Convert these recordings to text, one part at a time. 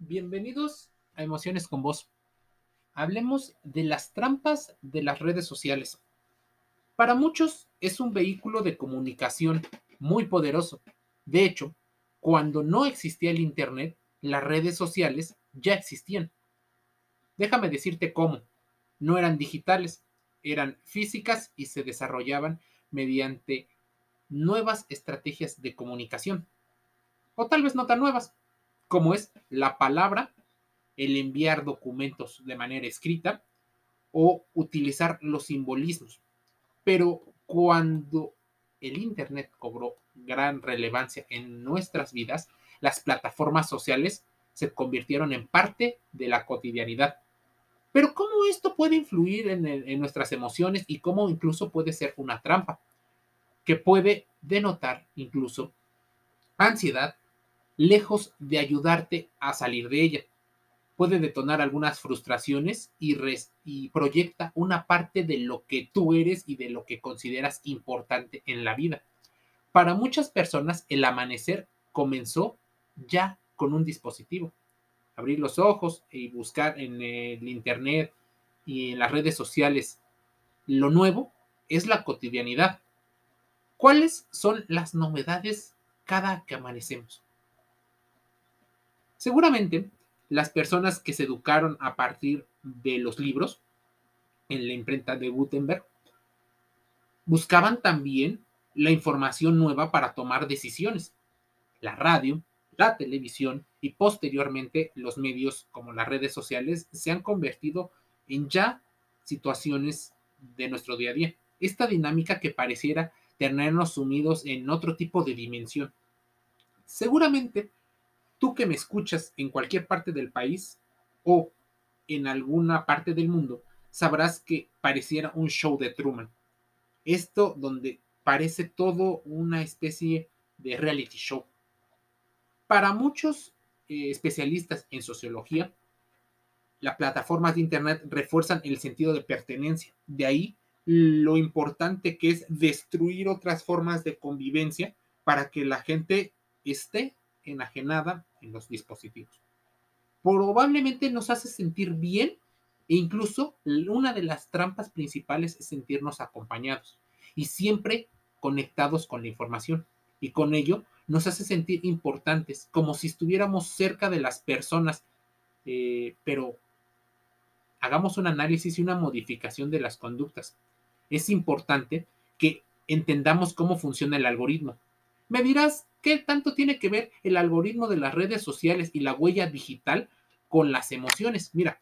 Bienvenidos a Emociones con Vos. Hablemos de las trampas de las redes sociales. Para muchos es un vehículo de comunicación muy poderoso. De hecho, cuando no existía el Internet, las redes sociales ya existían. Déjame decirte cómo. No eran digitales, eran físicas y se desarrollaban mediante nuevas estrategias de comunicación. O tal vez no tan nuevas, como es la palabra, el enviar documentos de manera escrita o utilizar los simbolismos. Pero cuando el Internet cobró gran relevancia en nuestras vidas, las plataformas sociales se convirtieron en parte de la cotidianidad. Pero ¿cómo esto puede influir en, en, nuestras emociones y cómo incluso puede ser una trampa que puede denotar incluso ansiedad, lejos de ayudarte a salir de ella. Puede detonar algunas frustraciones y, proyecta una parte de lo que tú eres y de lo que consideras importante en la vida. Para muchas personas, el amanecer comenzó ya con un dispositivo. Abrir los ojos y buscar en el Internet y en las redes sociales lo nuevo es la cotidianidad. ¿Cuáles son las novedades cada que amanecemos? Seguramente las personas que se educaron a partir de los libros en la imprenta de Gutenberg buscaban también la información nueva para tomar decisiones. La radio, la televisión y posteriormente los medios como las redes sociales se han convertido en ya situaciones de nuestro día a día. Esta dinámica que pareciera tenernos sumidos en otro tipo de dimensión. Seguramente Tú que me escuchas en cualquier parte del país o en alguna parte del mundo, sabrás que pareciera un show de Truman. Esto donde parece todo una especie de reality show. Para muchos eh, especialistas en sociología, las plataformas de Internet refuerzan el sentido de pertenencia. De ahí lo importante que es destruir otras formas de convivencia para que la gente esté enajenada en los dispositivos. Probablemente nos hace sentir bien e incluso una de las trampas principales es sentirnos acompañados y siempre conectados con la información. Y con ello nos hace sentir importantes, como si estuviéramos cerca de las personas. Eh, pero hagamos un análisis y una modificación de las conductas. Es importante que entendamos cómo funciona el algoritmo. Me dirás, ¿qué tanto tiene que ver el algoritmo de las redes sociales y la huella digital con las emociones? Mira,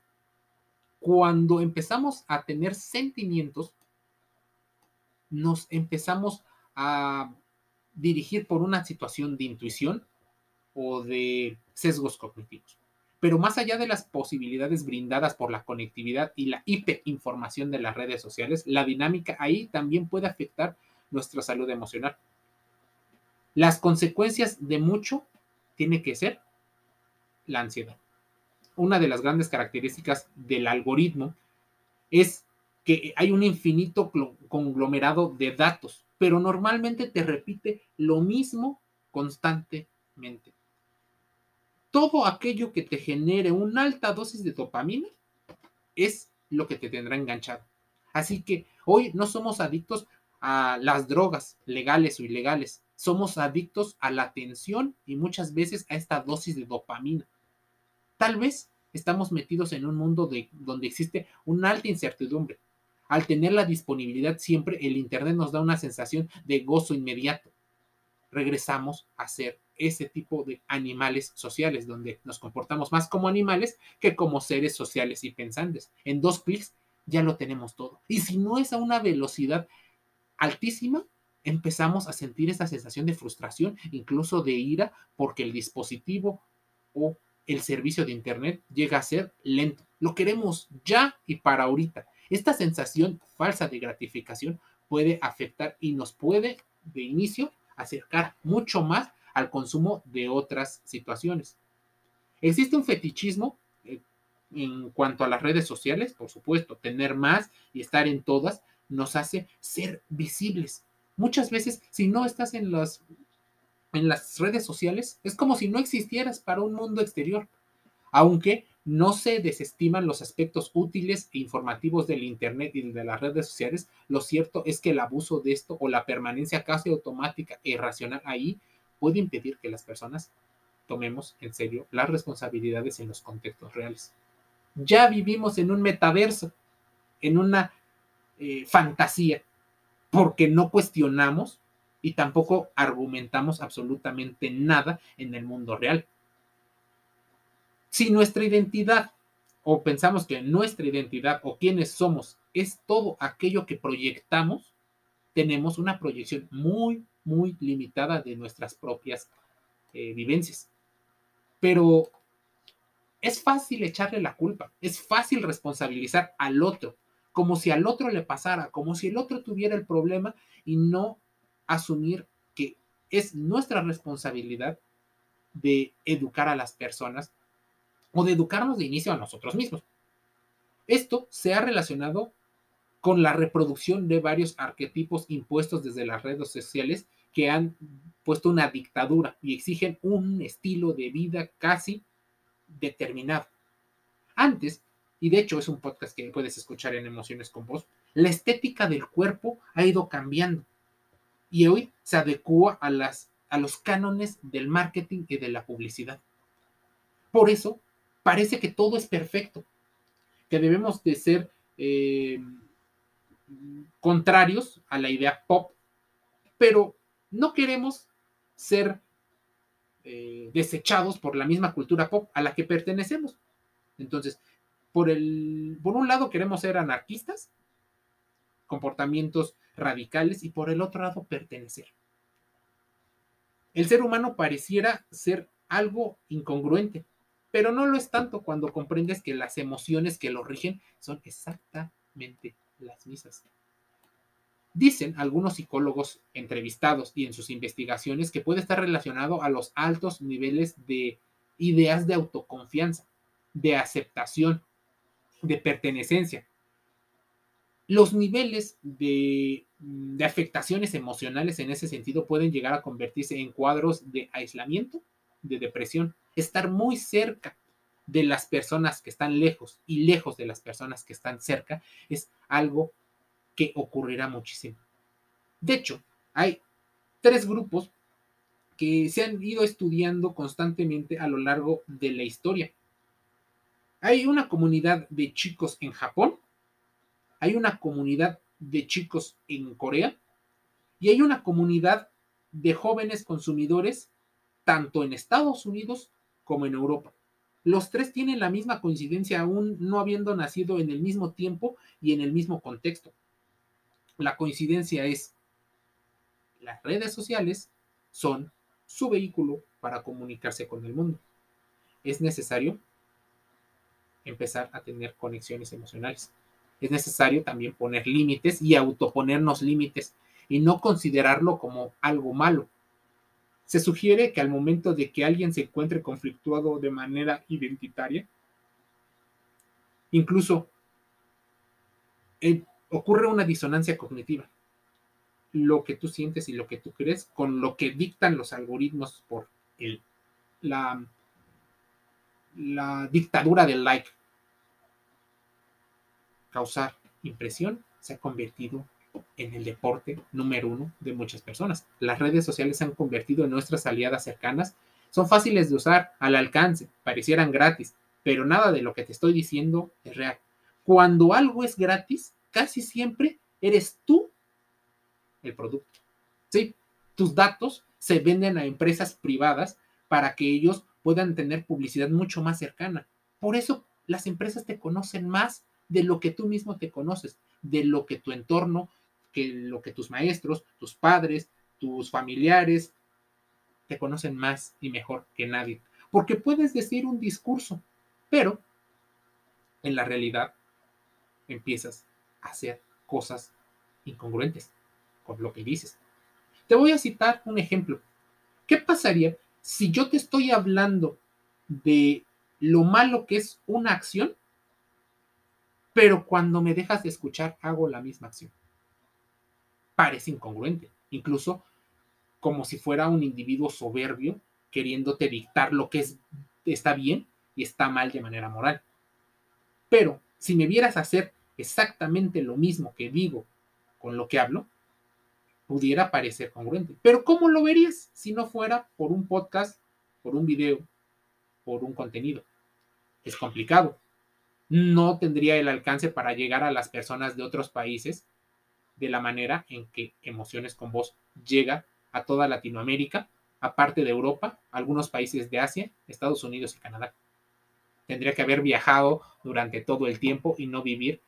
cuando empezamos a tener sentimientos, nos empezamos a dirigir por una situación de intuición o de sesgos cognitivos. Pero más allá de las posibilidades brindadas por la conectividad y la hiperinformación de las redes sociales, la dinámica ahí también puede afectar nuestra salud emocional. Las consecuencias de mucho tiene que ser la ansiedad. Una de las grandes características del algoritmo es que hay un infinito conglomerado de datos, pero normalmente te repite lo mismo constantemente. Todo aquello que te genere una alta dosis de dopamina es lo que te tendrá enganchado. Así que hoy no somos adictos a las drogas legales o ilegales, somos adictos a la atención y muchas veces a esta dosis de dopamina. Tal vez estamos metidos en un mundo de, donde existe una alta incertidumbre. Al tener la disponibilidad siempre, el Internet nos da una sensación de gozo inmediato. Regresamos a ser ese tipo de animales sociales, donde nos comportamos más como animales que como seres sociales y pensantes. En dos clics ya lo tenemos todo. Y si no es a una velocidad altísima, empezamos a sentir esa sensación de frustración, incluso de ira, porque el dispositivo o el servicio de Internet llega a ser lento. Lo queremos ya y para ahorita. Esta sensación falsa de gratificación puede afectar y nos puede de inicio acercar mucho más al consumo de otras situaciones. Existe un fetichismo eh, en cuanto a las redes sociales, por supuesto, tener más y estar en todas nos hace ser visibles, Muchas veces, si no estás en las, en las redes sociales, es como si no existieras para un mundo exterior. Aunque no se desestiman los aspectos útiles e informativos del Internet y de las redes sociales, lo cierto es que el abuso de esto o la permanencia casi automática e irracional ahí puede impedir que las personas tomemos en serio las responsabilidades en los contextos reales. Ya vivimos en un metaverso, en una eh, fantasía, porque no cuestionamos y tampoco argumentamos absolutamente nada en el mundo real. Si nuestra identidad o pensamos que nuestra identidad o quiénes somos es todo aquello que proyectamos, tenemos una proyección muy, muy limitada de nuestras propias eh, vivencias. Pero es fácil echarle la culpa, es fácil responsabilizar al otro, como si al otro le pasara, como si el otro tuviera el problema y no asumir que es nuestra responsabilidad de educar a las personas o de educarnos de inicio a nosotros mismos. Esto se ha relacionado con la reproducción de varios arquetipos impuestos desde las redes sociales que han puesto una dictadura y exigen un estilo de vida casi determinado. Antes, y de hecho es un podcast que puedes escuchar en Emociones con Voz, la estética del cuerpo ha ido cambiando y hoy se adecua a, las, a los cánones del marketing y de la publicidad. Por eso parece que todo es perfecto, que debemos de ser eh, contrarios a la idea pop, pero no queremos ser eh, desechados por la misma cultura pop a la que pertenecemos. Entonces, por, el, por un lado queremos ser anarquistas, comportamientos radicales, y por el otro lado pertenecer. El ser humano pareciera ser algo incongruente, pero no lo es tanto cuando comprendes que las emociones que lo rigen son exactamente las mismas. Dicen algunos psicólogos entrevistados y en sus investigaciones que puede estar relacionado a los altos niveles de ideas de autoconfianza, de aceptación, de pertenencia. Los niveles de, de, afectaciones emocionales en ese sentido pueden llegar a convertirse en cuadros de aislamiento, de depresión, estar muy cerca de las personas que están lejos y lejos de las personas que están cerca es algo que ocurrirá muchísimo. De hecho, hay tres grupos que se han ido estudiando constantemente a lo largo de la historia. Hay una comunidad de chicos en Japón, hay una comunidad de chicos en Corea y hay una comunidad de jóvenes consumidores tanto en Estados Unidos como en Europa. Los tres tienen la misma coincidencia aún no habiendo nacido en el mismo tiempo y en el mismo contexto. La coincidencia es, las redes sociales son su vehículo para comunicarse con el mundo. Es necesario empezar a tener conexiones emocionales. Es necesario también poner límites y autoponernos límites y no considerarlo como algo malo. Se sugiere que al momento de que alguien se encuentre conflictuado de manera identitaria, incluso el ocurre una disonancia cognitiva. Lo que tú sientes y lo que tú crees con lo que dictan los algoritmos por el, la, la dictadura del like. Causar impresión se ha convertido en el deporte número uno de muchas personas. Las redes sociales se han convertido en nuestras aliadas cercanas. Son fáciles de usar, al alcance, parecieran gratis, pero nada de lo que te estoy diciendo es real. Cuando algo es gratis, casi siempre eres tú el producto. ¿Sí? Tus datos se venden a empresas privadas para que ellos puedan tener publicidad mucho más cercana. Por eso las empresas te conocen más de lo que tú mismo te conoces, de lo que tu entorno, que lo que tus maestros, tus padres, tus familiares te conocen más y mejor que nadie. Porque puedes decir un discurso, pero en la realidad empiezas hacer cosas incongruentes con lo que dices. Te voy a citar un ejemplo. ¿Qué pasaría si yo te estoy hablando de lo malo que es una acción, pero cuando me dejas de escuchar hago la misma acción? Parece incongruente, incluso como si fuera un individuo soberbio queriéndote dictar lo que es, está bien y está mal de manera moral. Pero si me vieras hacer exactamente lo mismo que digo con lo que hablo, pudiera parecer congruente. Pero ¿cómo lo verías si no fuera por un podcast, por un video, por un contenido? Es complicado. No tendría el alcance para llegar a las personas de otros países de la manera en que Emociones con Voz llega a toda Latinoamérica, aparte de Europa, algunos países de Asia, Estados Unidos y Canadá. Tendría que haber viajado durante todo el tiempo y no vivir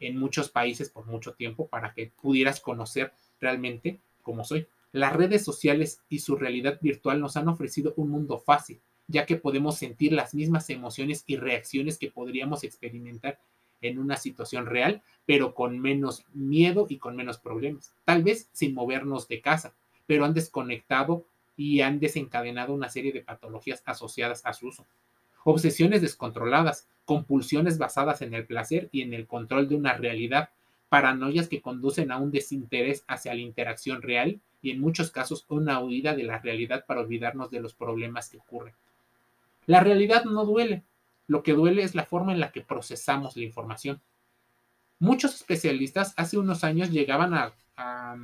en muchos países por mucho tiempo para que pudieras conocer realmente cómo soy. Las redes sociales y su realidad virtual nos han ofrecido un mundo fácil, ya que podemos sentir las mismas emociones y reacciones que podríamos experimentar en una situación real, pero con menos miedo y con menos problemas. Tal vez sin movernos de casa, pero han desconectado y han desencadenado una serie de patologías asociadas a su uso obsesiones descontroladas, compulsiones basadas en el placer y en el control de una realidad, paranoias que conducen a un desinterés hacia la interacción real y en muchos casos una huida de la realidad para olvidarnos de los problemas que ocurren. La realidad no duele, lo que duele es la forma en la que procesamos la información. Muchos especialistas hace unos años llegaban a, a,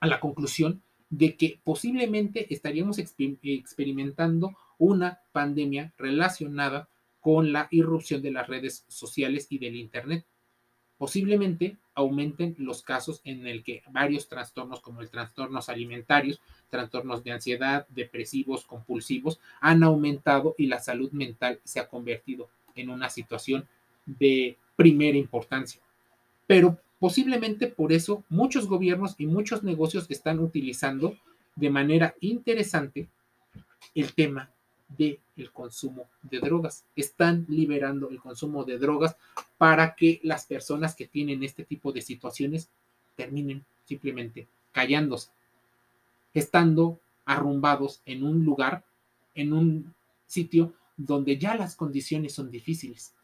la conclusión de que posiblemente estaríamos experimentando una pandemia relacionada con la irrupción de las redes sociales y del Internet. Posiblemente aumenten los casos en el que varios trastornos como el trastornos alimentarios, trastornos de ansiedad, depresivos, compulsivos, han aumentado y la salud mental se ha convertido en una situación de primera importancia. Pero posiblemente por eso muchos gobiernos y muchos negocios están utilizando de manera interesante el tema del el consumo de drogas. Están liberando el consumo de drogas para que las personas que tienen este tipo de situaciones terminen simplemente callándose, estando arrumbados en un lugar, en un sitio donde ya las condiciones son difíciles.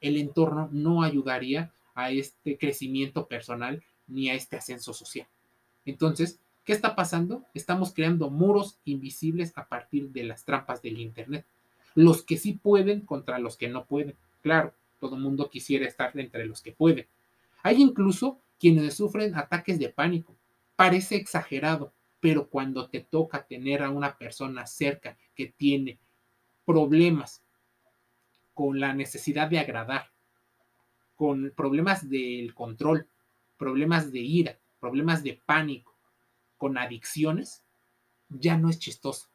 El entorno no ayudaría a este crecimiento personal ni a este ascenso social. Entonces, ¿Qué está pasando? Estamos creando muros invisibles a partir de las trampas del Internet. Los que sí pueden contra los que no pueden. Claro, todo mundo quisiera estar entre los que pueden. Hay incluso quienes sufren ataques de pánico. Parece exagerado, pero cuando te toca tener a una persona cerca que tiene problemas con la necesidad de agradar, con problemas del control, problemas de ira, problemas de pánico, con adicciones, ya no es chistoso.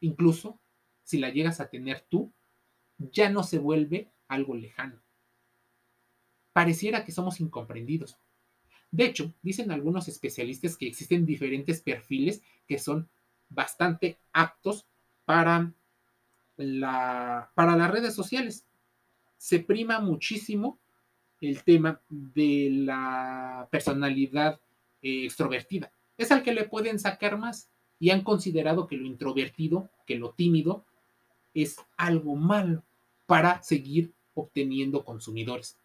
Incluso si la llegas a tener tú, ya no se vuelve algo lejano. Pareciera que somos incomprendidos. De hecho, dicen algunos especialistas que existen diferentes perfiles que son bastante aptos para, la, para las redes sociales. Se prima muchísimo el tema de la personalidad eh, extrovertida es al que le pueden sacar más y han considerado que lo introvertido, que lo tímido, es algo malo para seguir obteniendo consumidores.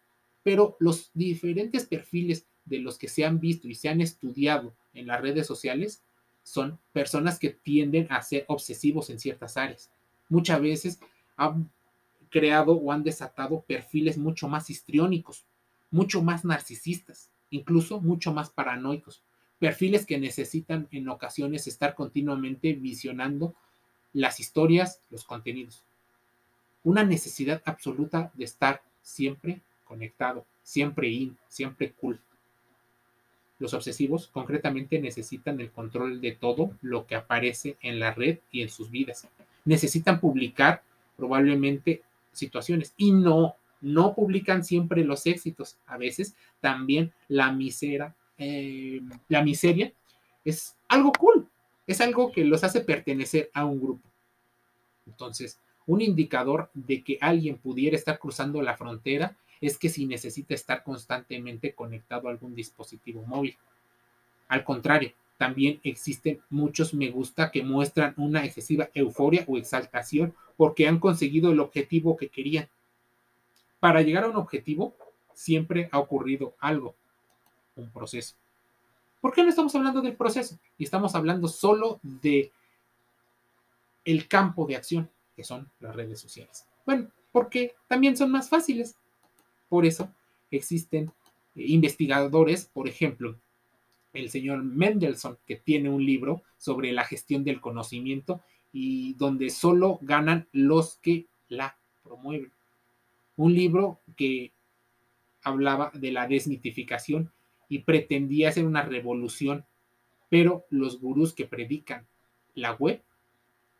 Pero los diferentes perfiles de los que se han visto y se han estudiado en las redes sociales son personas que tienden a ser obsesivos en ciertas áreas. Muchas veces han creado o han desatado perfiles mucho más histriónicos, mucho más narcisistas, incluso mucho más paranoicos perfiles que necesitan en ocasiones estar continuamente visionando las historias, los contenidos. Una necesidad absoluta de estar siempre conectado, siempre in, siempre cool. Los obsesivos concretamente necesitan el control de todo lo que aparece en la red y en sus vidas. Necesitan publicar probablemente situaciones y no, no publican siempre los éxitos. A veces también la misera eh, la miseria, es algo cool, es algo que los hace pertenecer a un grupo. Entonces, un indicador de que alguien pudiera estar cruzando la frontera es que si necesita estar constantemente conectado a algún dispositivo móvil. Al contrario, también existen muchos me gusta que muestran una excesiva euforia o exaltación porque han conseguido el objetivo que querían. Para llegar a un objetivo, siempre ha ocurrido algo un proceso. ¿Por qué no estamos hablando del proceso? Y estamos hablando solo de el campo de acción. que son las redes sociales. Bueno, porque también son más fáciles. Por eso existen eh, investigadores, por ejemplo, el señor Mendelssohn, que tiene un libro sobre la gestión del conocimiento y donde solo ganan los que la promueven. Un libro que hablaba de la desmitificación y pretendía hacer una revolución, pero los gurús que predican la web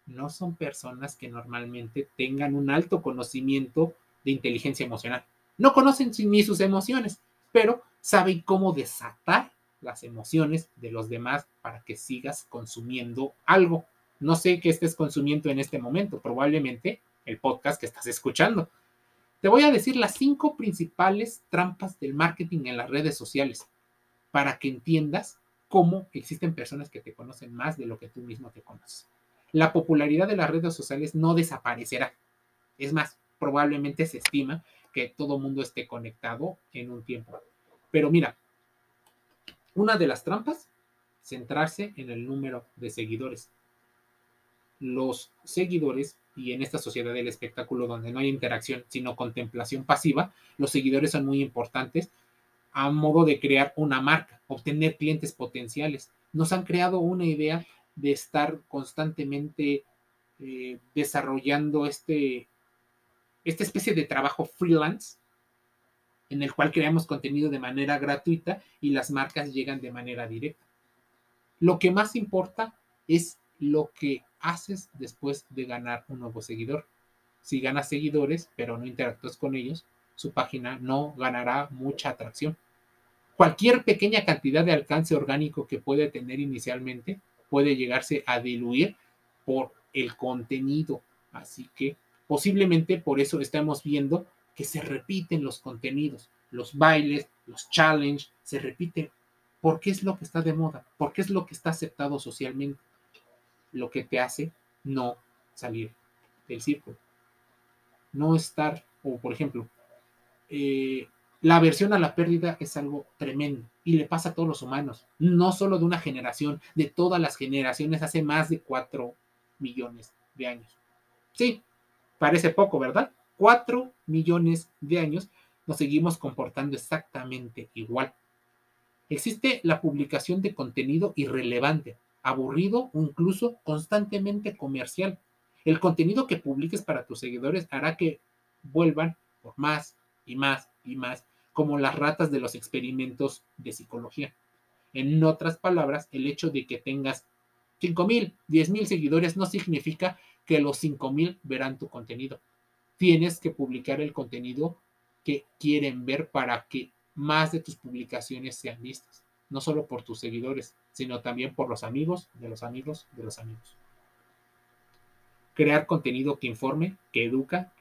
no son personas que normalmente tengan un alto conocimiento de inteligencia emocional. No conocen ni sus emociones, pero saben cómo desatar las emociones de los demás para que sigas consumiendo algo. No sé qué estés consumiendo en este momento, probablemente el podcast que estás escuchando. Te voy a decir las cinco principales trampas del marketing en las redes sociales para que entiendas cómo existen personas que te conocen más de lo que tú mismo te conoces. La popularidad de las redes sociales no desaparecerá. Es más, probablemente se estima que todo mundo esté conectado en un tiempo. Pero mira, una de las trampas, centrarse en el número de seguidores. Los seguidores, y en esta sociedad del espectáculo donde no hay interacción, sino contemplación pasiva, los seguidores son muy importantes a modo de crear una marca, obtener clientes potenciales. Nos han creado una idea de estar constantemente eh, desarrollando este, esta especie de trabajo freelance en el cual creamos contenido de manera gratuita y las marcas llegan de manera directa. Lo que más importa es lo que haces después de ganar un nuevo seguidor. Si ganas seguidores, pero no interactúas con ellos, su página no ganará mucha atracción. Cualquier pequeña cantidad de alcance orgánico que puede tener inicialmente puede llegarse a diluir por el contenido. Así que posiblemente por eso estamos viendo que se repiten los contenidos, los bailes, los challenges, se repiten porque es lo que está de moda, porque es lo que está aceptado socialmente, lo que te hace no salir del círculo, no estar, o por ejemplo, eh, la aversión a la pérdida es algo tremendo y le pasa a todos los humanos, no solo de una generación, de todas las generaciones hace más de cuatro millones de años. Sí, parece poco, ¿verdad? 4 millones de años nos seguimos comportando exactamente igual. Existe la publicación de contenido irrelevante, aburrido o incluso constantemente comercial. El contenido que publiques para tus seguidores hará que vuelvan por más y más y más, como las ratas de los experimentos de psicología. En otras palabras, el hecho de que tengas 5 mil, 10 mil seguidores no significa que los 5 mil verán tu contenido tienes que publicar el contenido que quieren ver para que más de tus publicaciones sean vistas, no solo por tus seguidores, sino también por los amigos de los amigos de los amigos. Crear contenido que informe, que educa,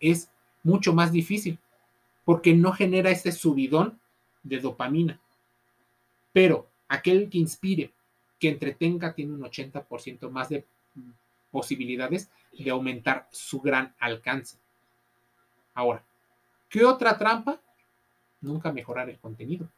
es mucho más difícil porque no genera ese subidón de dopamina. Pero aquel que inspire, que entretenga, tiene un 80% más de posibilidades de aumentar su gran alcance. Ahora, ¿qué otra trampa? Nunca mejorar el contenido.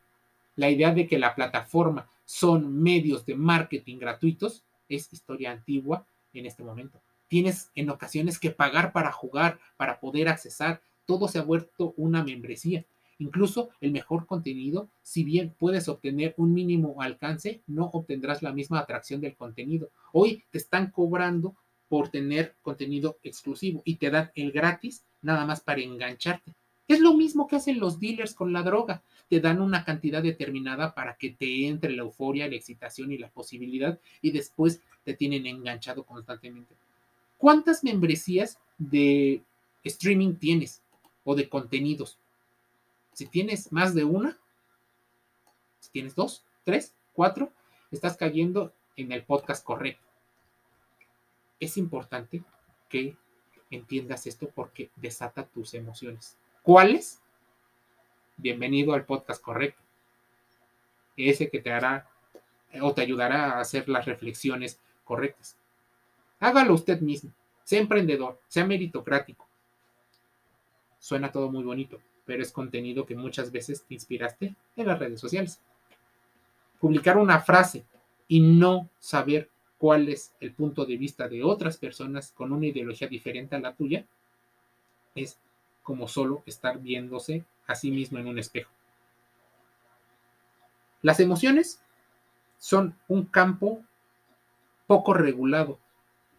La idea de que la plataforma son medios de marketing gratuitos es historia antigua en este momento. Tienes en ocasiones que pagar para jugar, para poder accesar. Todo se ha vuelto una membresía. Incluso el mejor contenido, si bien puedes obtener un mínimo alcance, no obtendrás la misma atracción del contenido. Hoy te están cobrando por tener contenido exclusivo y te dan el gratis nada más para engancharte. Es lo mismo que hacen los dealers con la droga. Te dan una cantidad determinada para que te entre la euforia, la excitación y la posibilidad y después te tienen enganchado constantemente. ¿Cuántas membresías de streaming tienes o de contenidos? Si tienes más de una, si tienes dos, tres, cuatro, estás cayendo en el podcast correcto es importante que entiendas esto porque desata tus emociones. ¿Cuáles? Bienvenido al podcast correcto. Ese que te hará o te ayudará a hacer las reflexiones correctas. Hágalo usted mismo. Sea emprendedor, sea meritocrático. Suena todo muy bonito, pero es contenido que muchas veces te inspiraste en las redes sociales. Publicar una frase y no saber cuál es el punto de vista de otras personas con una ideología diferente a la tuya, es como solo estar viéndose a sí mismo en un espejo. Las emociones son un campo poco regulado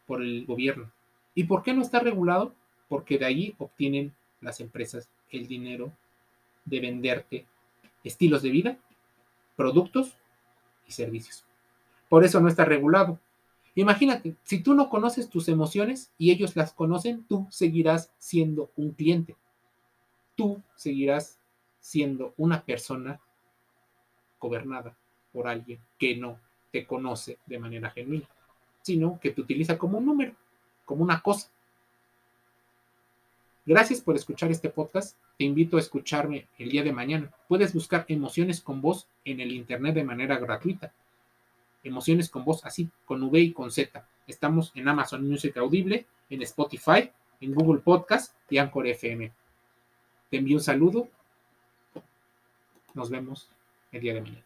por el gobierno. ¿Y por qué no está regulado? Porque de ahí obtienen las empresas el dinero de venderte estilos de vida, productos y servicios. Por eso no está regulado. Imagínate, si tú no conoces tus emociones y ellos las conocen, tú seguirás siendo un cliente. Tú seguirás siendo una persona gobernada por alguien que no te conoce de manera genuina, sino que te utiliza como un número, como una cosa. Gracias por escuchar este podcast. Te invito a escucharme el día de mañana. Puedes buscar emociones con voz en el Internet de manera gratuita. Emociones con voz así, con V y con Z. Estamos en Amazon Music Audible, en Spotify, en Google Podcast y Anchor FM. Te envío un saludo. Nos vemos el día de mañana.